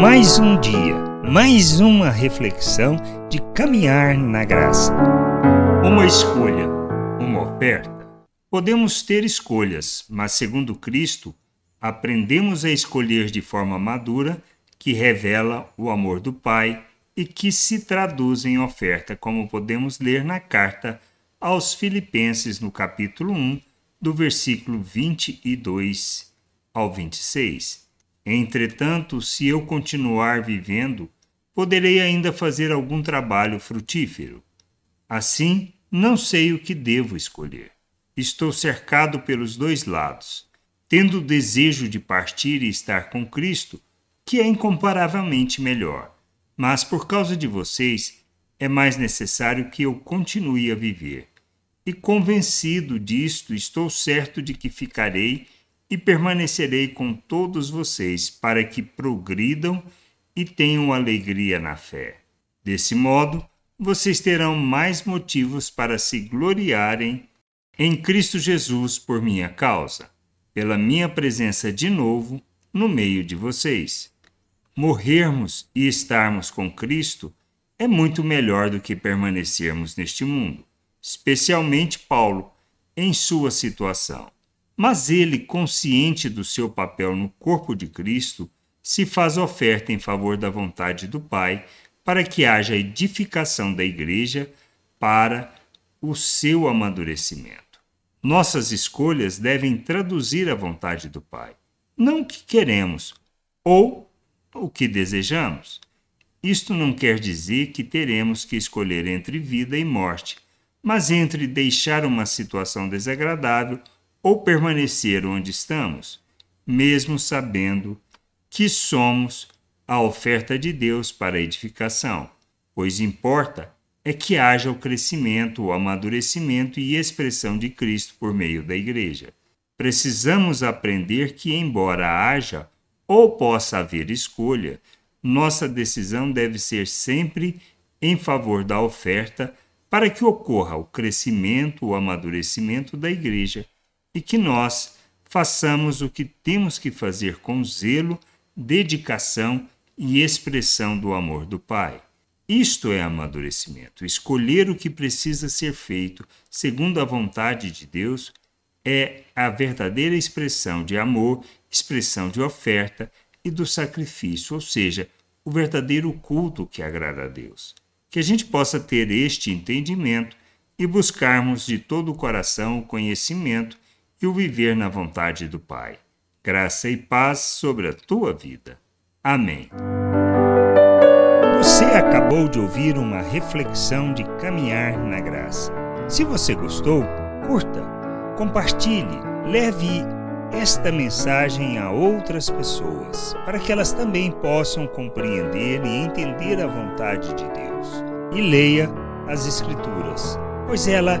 Mais um dia, mais uma reflexão de caminhar na graça. Uma escolha, uma oferta. Podemos ter escolhas, mas segundo Cristo, aprendemos a escolher de forma madura que revela o amor do Pai e que se traduz em oferta, como podemos ler na carta aos Filipenses, no capítulo 1, do versículo 22 ao 26. Entretanto, se eu continuar vivendo, poderei ainda fazer algum trabalho frutífero. Assim, não sei o que devo escolher. Estou cercado pelos dois lados, tendo o desejo de partir e estar com Cristo, que é incomparavelmente melhor. Mas por causa de vocês, é mais necessário que eu continue a viver. E convencido disto, estou certo de que ficarei e permanecerei com todos vocês para que progridam e tenham alegria na fé. Desse modo, vocês terão mais motivos para se gloriarem em Cristo Jesus por minha causa, pela minha presença de novo no meio de vocês. Morrermos e estarmos com Cristo é muito melhor do que permanecermos neste mundo, especialmente Paulo, em sua situação. Mas ele, consciente do seu papel no corpo de Cristo, se faz oferta em favor da vontade do Pai para que haja edificação da Igreja para o seu amadurecimento. Nossas escolhas devem traduzir a vontade do Pai, não o que queremos ou o que desejamos. Isto não quer dizer que teremos que escolher entre vida e morte, mas entre deixar uma situação desagradável ou permanecer onde estamos, mesmo sabendo que somos a oferta de Deus para edificação, pois importa é que haja o crescimento, o amadurecimento e expressão de Cristo por meio da Igreja. Precisamos aprender que, embora haja ou possa haver escolha, nossa decisão deve ser sempre em favor da oferta para que ocorra o crescimento, o amadurecimento da Igreja e que nós façamos o que temos que fazer com zelo, dedicação e expressão do amor do Pai. Isto é amadurecimento. Escolher o que precisa ser feito segundo a vontade de Deus é a verdadeira expressão de amor, expressão de oferta e do sacrifício, ou seja, o verdadeiro culto que agrada a Deus. Que a gente possa ter este entendimento e buscarmos de todo o coração o conhecimento e o viver na vontade do Pai. Graça e paz sobre a tua vida. Amém. Você acabou de ouvir uma reflexão de caminhar na graça. Se você gostou, curta, compartilhe, leve esta mensagem a outras pessoas, para que elas também possam compreender e entender a vontade de Deus. E leia as Escrituras, pois ela